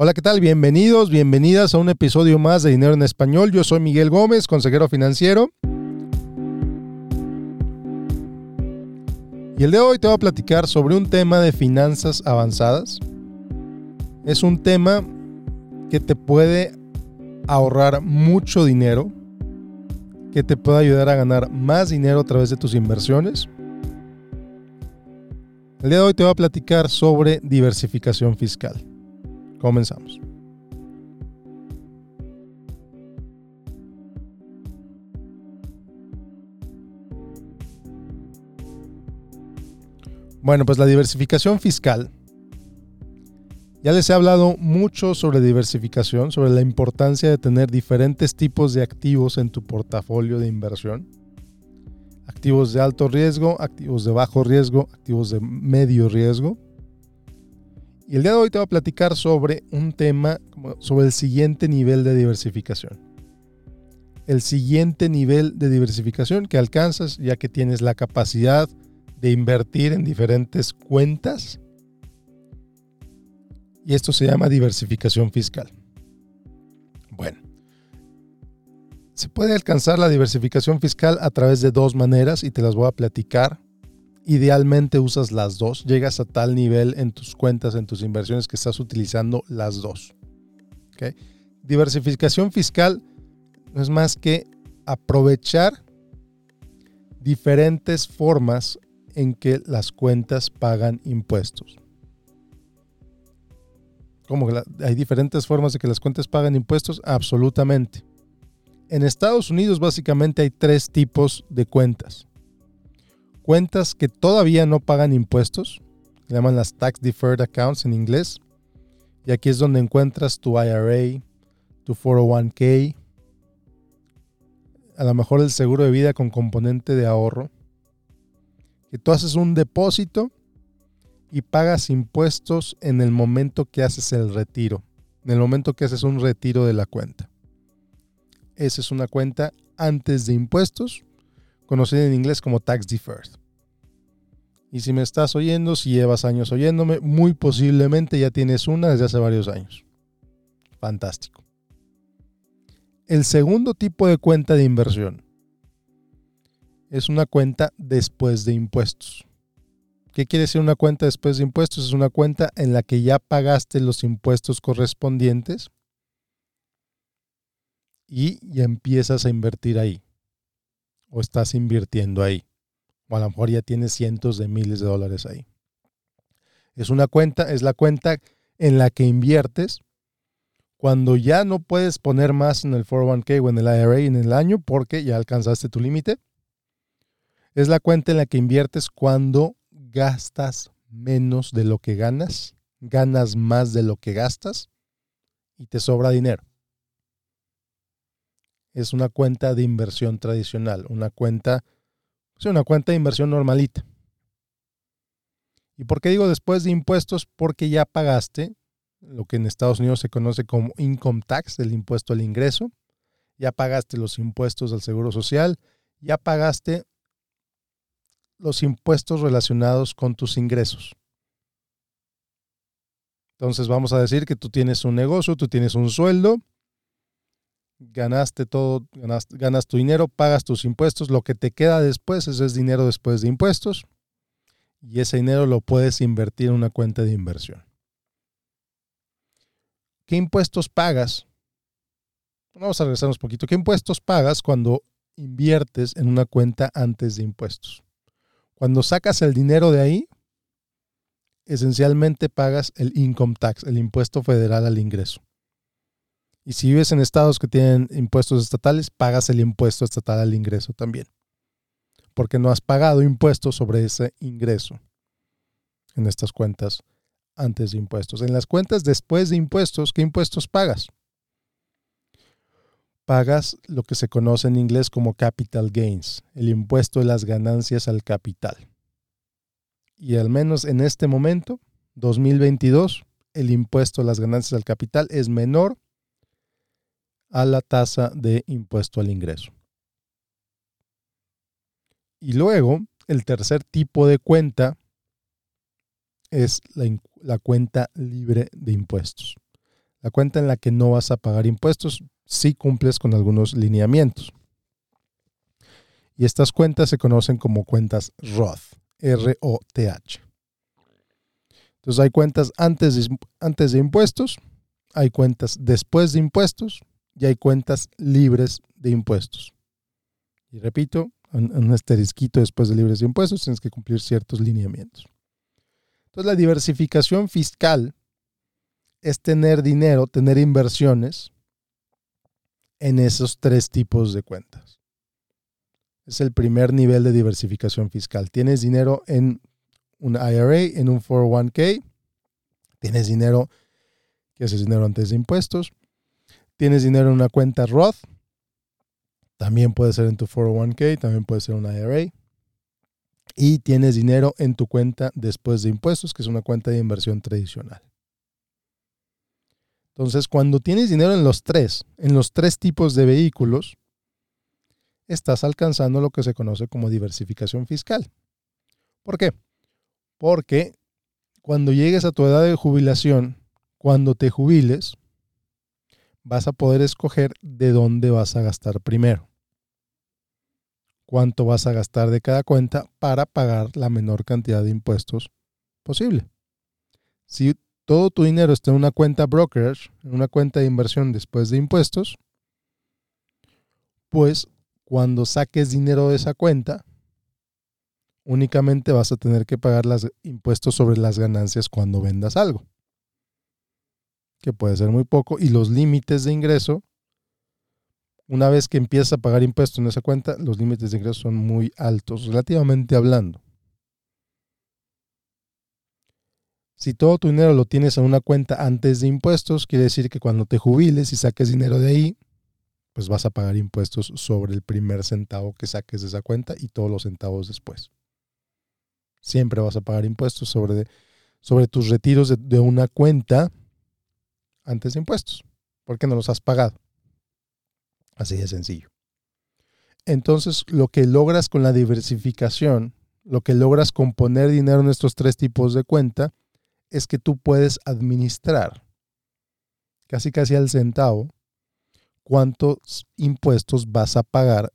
Hola, ¿qué tal? Bienvenidos, bienvenidas a un episodio más de Dinero en Español. Yo soy Miguel Gómez, consejero financiero. Y el de hoy te voy a platicar sobre un tema de finanzas avanzadas. Es un tema que te puede ahorrar mucho dinero, que te puede ayudar a ganar más dinero a través de tus inversiones. El día de hoy te voy a platicar sobre diversificación fiscal. Comenzamos. Bueno, pues la diversificación fiscal. Ya les he hablado mucho sobre diversificación, sobre la importancia de tener diferentes tipos de activos en tu portafolio de inversión. Activos de alto riesgo, activos de bajo riesgo, activos de medio riesgo y el día de hoy te voy a platicar sobre un tema, sobre el siguiente nivel de diversificación. El siguiente nivel de diversificación que alcanzas ya que tienes la capacidad de invertir en diferentes cuentas. Y esto se llama diversificación fiscal. Bueno, se puede alcanzar la diversificación fiscal a través de dos maneras y te las voy a platicar Idealmente usas las dos, llegas a tal nivel en tus cuentas, en tus inversiones que estás utilizando las dos. Diversificación fiscal no es más que aprovechar diferentes formas en que las cuentas pagan impuestos. ¿Cómo? ¿Hay diferentes formas de que las cuentas pagan impuestos? Absolutamente. En Estados Unidos básicamente hay tres tipos de cuentas cuentas que todavía no pagan impuestos, se llaman las Tax Deferred Accounts en inglés, y aquí es donde encuentras tu IRA, tu 401k, a lo mejor el seguro de vida con componente de ahorro, que tú haces un depósito y pagas impuestos en el momento que haces el retiro, en el momento que haces un retiro de la cuenta. Esa es una cuenta antes de impuestos conocida en inglés como tax deferred. Y si me estás oyendo, si llevas años oyéndome, muy posiblemente ya tienes una desde hace varios años. Fantástico. El segundo tipo de cuenta de inversión es una cuenta después de impuestos. ¿Qué quiere decir una cuenta después de impuestos? Es una cuenta en la que ya pagaste los impuestos correspondientes y ya empiezas a invertir ahí o estás invirtiendo ahí. O a lo mejor ya tienes cientos de miles de dólares ahí. Es una cuenta, es la cuenta en la que inviertes cuando ya no puedes poner más en el 401k o en el IRA en el año porque ya alcanzaste tu límite. Es la cuenta en la que inviertes cuando gastas menos de lo que ganas, ganas más de lo que gastas y te sobra dinero es una cuenta de inversión tradicional, una cuenta, es una cuenta de inversión normalita. ¿Y por qué digo después de impuestos? Porque ya pagaste lo que en Estados Unidos se conoce como income tax, el impuesto al ingreso, ya pagaste los impuestos al seguro social, ya pagaste los impuestos relacionados con tus ingresos. Entonces vamos a decir que tú tienes un negocio, tú tienes un sueldo, ganaste todo, ganas, tu dinero, pagas tus impuestos, lo que te queda después, eso es dinero después de impuestos, y ese dinero lo puedes invertir en una cuenta de inversión. ¿Qué impuestos pagas? Vamos a regresarnos un poquito. ¿Qué impuestos pagas cuando inviertes en una cuenta antes de impuestos? Cuando sacas el dinero de ahí, esencialmente pagas el income tax, el impuesto federal al ingreso. Y si vives en estados que tienen impuestos estatales, pagas el impuesto estatal al ingreso también. Porque no has pagado impuestos sobre ese ingreso en estas cuentas antes de impuestos. En las cuentas después de impuestos, ¿qué impuestos pagas? Pagas lo que se conoce en inglés como capital gains, el impuesto de las ganancias al capital. Y al menos en este momento, 2022, el impuesto a las ganancias al capital es menor a la tasa de impuesto al ingreso. Y luego, el tercer tipo de cuenta es la, cuenta libre de impuestos. La cuenta en la que no vas a pagar impuestos si cumples con algunos lineamientos. Y estas cuentas se conocen como cuentas Roth, R-O-T-H. Entonces hay cuentas antes antes de impuestos, hay cuentas después de impuestos y hay cuentas libres de impuestos. Y repito, un, asterisquito después de libres de impuestos tienes que cumplir ciertos lineamientos. Entonces la diversificación fiscal es tener dinero, tener inversiones en esos tres tipos de cuentas. Es el primer nivel de diversificación fiscal. Tienes dinero en un IRA, en un 401k, tienes dinero, que es dinero antes de impuestos, tienes dinero en una cuenta Roth, también puede ser en tu 401k, también puede ser un IRA, y tienes dinero en tu cuenta después de impuestos, que es una cuenta de inversión tradicional. Entonces, cuando tienes dinero en los tres, en los tres tipos de vehículos, estás alcanzando lo que se conoce como diversificación fiscal. ¿Por qué? Porque cuando llegues a tu edad de jubilación, cuando te jubiles, vas a poder escoger de dónde vas a gastar primero. Cuánto vas a gastar de cada cuenta para pagar la menor cantidad de impuestos posible. Si todo tu dinero está en una cuenta brokerage, en una cuenta de inversión después de impuestos, pues cuando saques dinero de esa cuenta, únicamente vas a tener que pagar los impuestos sobre las ganancias cuando vendas algo, que puede ser muy poco, y los límites de ingreso, una vez que empiezas a pagar impuestos en esa cuenta, los límites de ingreso son muy altos, relativamente hablando. Si todo tu dinero lo tienes en una cuenta antes de impuestos, quiere decir que cuando te jubiles y saques dinero de ahí, pues vas a pagar impuestos sobre el primer centavo que saques de esa cuenta y todos los centavos después. Siempre vas a pagar impuestos sobre, sobre tus retiros de, de una cuenta antes de impuestos, porque no los has pagado. Así de sencillo. Entonces, lo que logras con la diversificación, lo que logras con poner dinero en estos tres tipos de cuenta, es que tú puedes administrar casi casi al centavo cuántos impuestos vas a pagar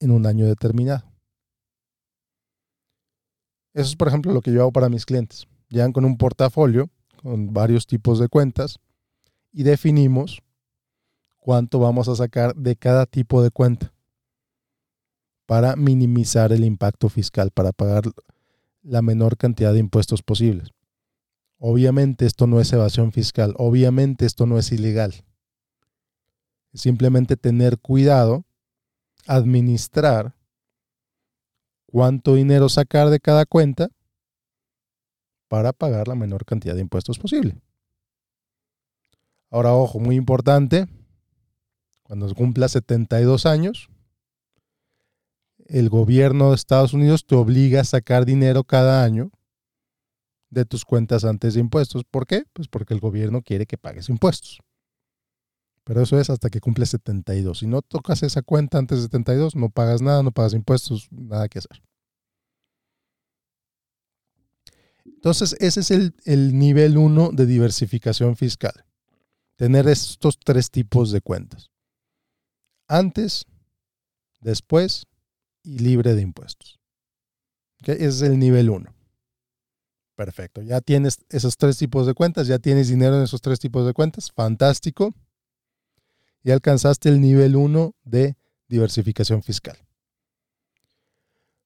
en un año determinado. Eso es, por ejemplo, lo que yo hago para mis clientes. Llegan con un portafolio con varios tipos de cuentas y definimos cuánto vamos a sacar de cada tipo de cuenta para minimizar el impacto fiscal, para pagar la menor cantidad de impuestos posibles. Obviamente esto no es evasión fiscal, obviamente esto no es ilegal. Simplemente tener cuidado, administrar cuánto dinero sacar de cada cuenta para pagar la menor cantidad de impuestos posible. Ahora, ojo, muy importante, cuando cumpla 72 años, el gobierno de Estados Unidos te obliga a sacar dinero cada año de tus cuentas antes de impuestos. ¿Por qué? Pues porque el gobierno quiere que pagues impuestos. Pero eso es hasta que cumples 72. Si no tocas esa cuenta antes de 72, no pagas nada, no pagas impuestos, nada que hacer. Entonces, ese es el, el nivel 1 de diversificación fiscal. Tener estos tres tipos de cuentas. Antes, después y libre de impuestos. Ese es el nivel 1. Perfecto. Ya tienes esos tres tipos de cuentas, ya tienes dinero en esos tres tipos de cuentas. Fantástico. Y alcanzaste el nivel 1 de diversificación fiscal.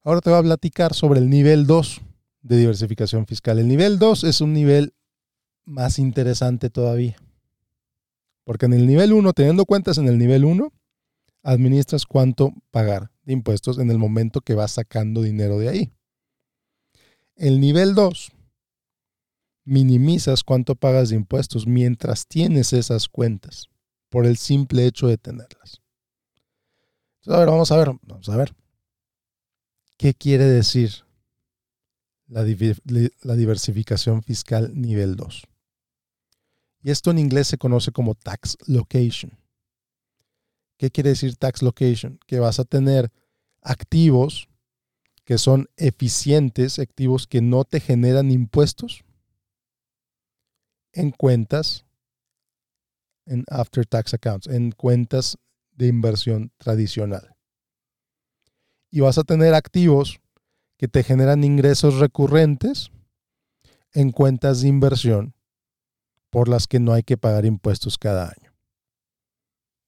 Ahora te voy a platicar sobre el nivel 2 de diversificación fiscal. El nivel 2 es un nivel más interesante todavía. Porque en el nivel 1, teniendo cuentas en el nivel 1, administras cuánto pagar de impuestos en el momento que vas sacando dinero de ahí. El nivel 2 minimizas cuánto pagas de impuestos mientras tienes esas cuentas, por el simple hecho de tenerlas. Entonces, a ver, vamos a ver, vamos a ver. ¿Qué quiere decir la, diversificación fiscal nivel 2? Y esto en inglés se conoce como tax location. ¿Qué quiere decir tax location? Que vas a tener activos que son eficientes, activos que no te generan impuestos, en cuentas en after tax accounts, en cuentas de inversión tradicional. Y vas a tener activos que te generan ingresos recurrentes en cuentas de inversión por las que no hay que pagar impuestos cada año.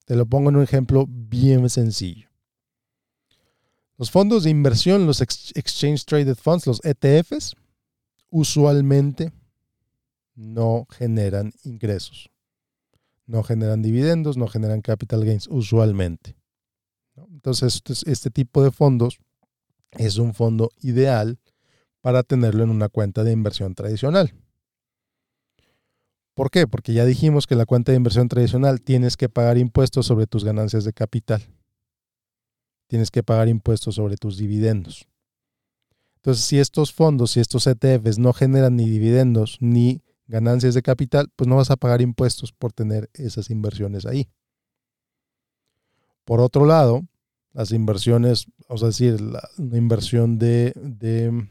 Te lo pongo en un ejemplo bien sencillo. Los fondos de inversión, los Exchange Traded Funds, los ETFs, usualmente no generan ingresos, no generan dividendos, no generan capital gains, usualmente. Entonces, este tipo de fondos es un fondo ideal para tenerlo en una cuenta de inversión tradicional. ¿Por qué? Porque ya dijimos que la cuenta de inversión tradicional tienes que pagar impuestos sobre tus ganancias de capital. Tienes que pagar impuestos sobre tus dividendos. Entonces, si estos fondos, si estos ETFs no generan ni dividendos ni ganancias de capital, pues no vas a pagar impuestos por tener esas inversiones ahí. Por otro lado, las inversiones, vamos a decir, la, inversión de, de,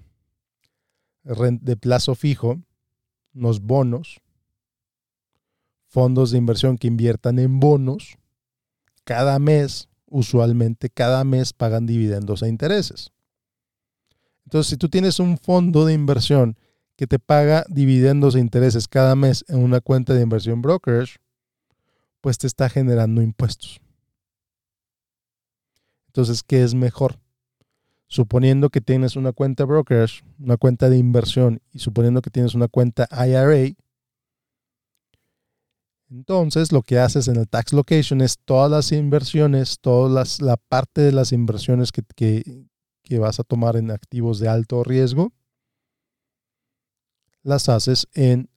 de plazo fijo, los bonos, fondos de inversión que inviertan en bonos, cada mes, usualmente cada mes pagan dividendos e intereses. Entonces, si tú tienes un fondo de inversión que te paga dividendos e intereses cada mes en una cuenta de inversión brokerage, pues te está generando impuestos. Entonces, ¿qué es mejor? Suponiendo que tienes una cuenta brokerage, una cuenta de inversión y suponiendo que tienes una cuenta IRA, entonces, lo que haces en el tax location es todas las inversiones, toda la parte de las inversiones que, vas a tomar en activos de alto riesgo, las haces en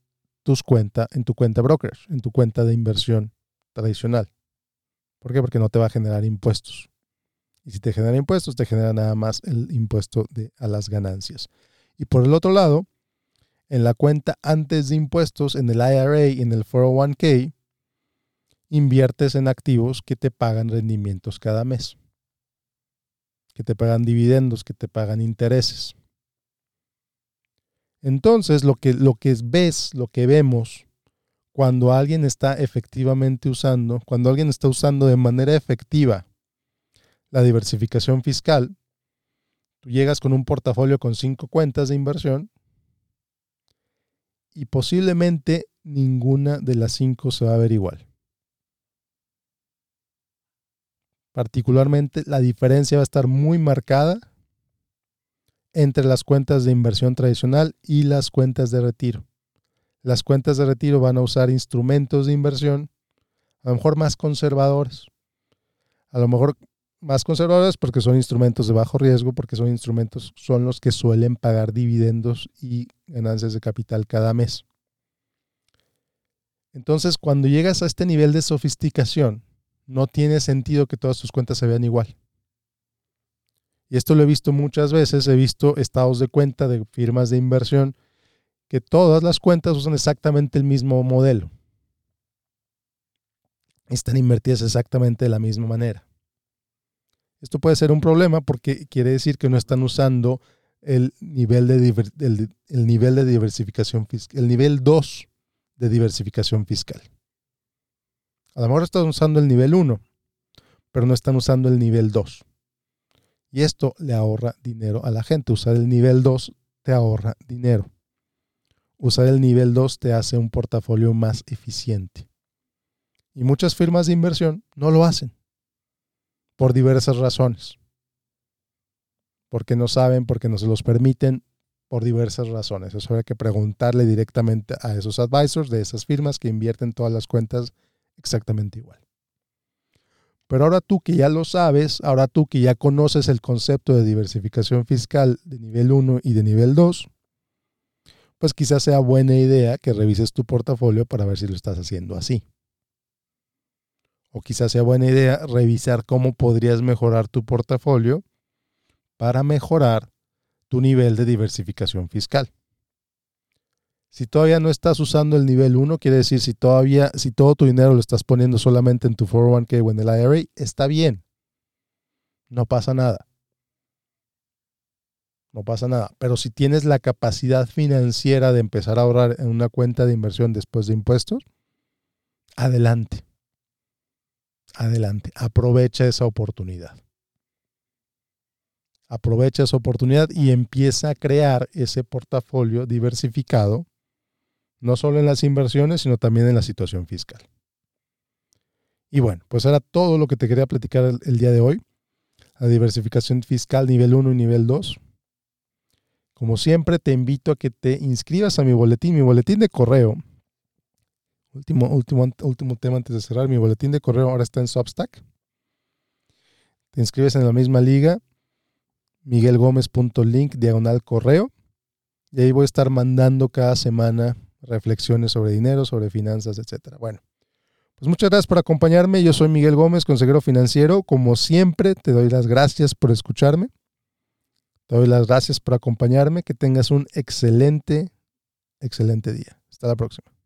tus cuenta, en tu cuenta broker, en tu cuenta de inversión tradicional. ¿Por qué? Porque no te va a generar impuestos. Y si te genera impuestos, te genera nada más el impuesto a las ganancias. Y por el otro lado, en la cuenta antes de impuestos, en el IRA y en el 401k, inviertes en activos que te pagan rendimientos cada mes, que te pagan dividendos, que te pagan intereses. Entonces, lo que, lo que ves, lo que vemos, cuando alguien está efectivamente usando, cuando alguien está usando de manera efectiva la diversificación fiscal, tú llegas con un portafolio con cinco cuentas de inversión y posiblemente ninguna de las cinco se va a ver igual. Particularmente la diferencia va a estar muy marcada entre las cuentas de inversión tradicional y las cuentas de retiro. Las cuentas de retiro van a usar instrumentos de inversión a lo mejor más conservadores. A lo mejor más conservadores porque son instrumentos de bajo riesgo, porque son instrumentos, son los que suelen pagar dividendos y ganancias de capital cada mes. Entonces, cuando llegas a este nivel de sofisticación, no tiene sentido que todas tus cuentas se vean igual. Y esto lo he visto muchas veces, he visto estados de cuenta de firmas de inversión que todas las cuentas usan exactamente el mismo modelo. Están invertidas exactamente de la misma manera. Esto puede ser un problema porque quiere decir que no están usando el nivel de, el, nivel de diversificación fiscal, el nivel 2 de diversificación fiscal. A lo mejor están usando el nivel 1, pero no están usando el nivel 2. Y esto le ahorra dinero a la gente. Usar el nivel 2 te ahorra dinero. Usar el nivel 2 te hace un portafolio más eficiente. Y muchas firmas de inversión no lo hacen por diversas razones. Porque no saben, porque no se los permiten, por diversas razones. Eso hay que preguntarle directamente a esos advisors de esas firmas que invierten todas las cuentas exactamente igual. Pero ahora tú que ya lo sabes, ahora tú que ya conoces el concepto de diversificación fiscal de nivel 1 y de nivel 2, pues quizás sea buena idea que revises tu portafolio para ver si lo estás haciendo así. O quizás sea buena idea revisar cómo podrías mejorar tu portafolio para mejorar tu nivel de diversificación fiscal. Si todavía no estás usando el nivel 1, quiere decir si todavía, si todo tu dinero lo estás poniendo solamente en tu 401k o en el IRA, está bien. No pasa nada. No pasa nada. Pero si tienes la capacidad financiera de empezar a ahorrar en una cuenta de inversión después de impuestos, adelante. Adelante. Aprovecha esa oportunidad. Aprovecha esa oportunidad y empieza a crear ese portafolio diversificado, no solo en las inversiones, sino también en la situación fiscal. Y bueno, pues era todo lo que te quería platicar el, día de hoy. La diversificación fiscal nivel 1 y nivel 2. Como siempre, te invito a que te inscribas a mi boletín. Mi boletín de correo Último, último, último tema antes de cerrar. Mi boletín de correo ahora está en Substack. Te inscribes en la misma liga, miguelgomez.link diagonal correo. Y ahí voy a estar mandando cada semana reflexiones sobre dinero, sobre finanzas, etcétera. Bueno, pues muchas gracias por acompañarme. Yo soy Miguel Gómez, consejero financiero. Como siempre, te doy las gracias por escucharme. Te doy las gracias por acompañarme. Que tengas un excelente, excelente día. Hasta la próxima.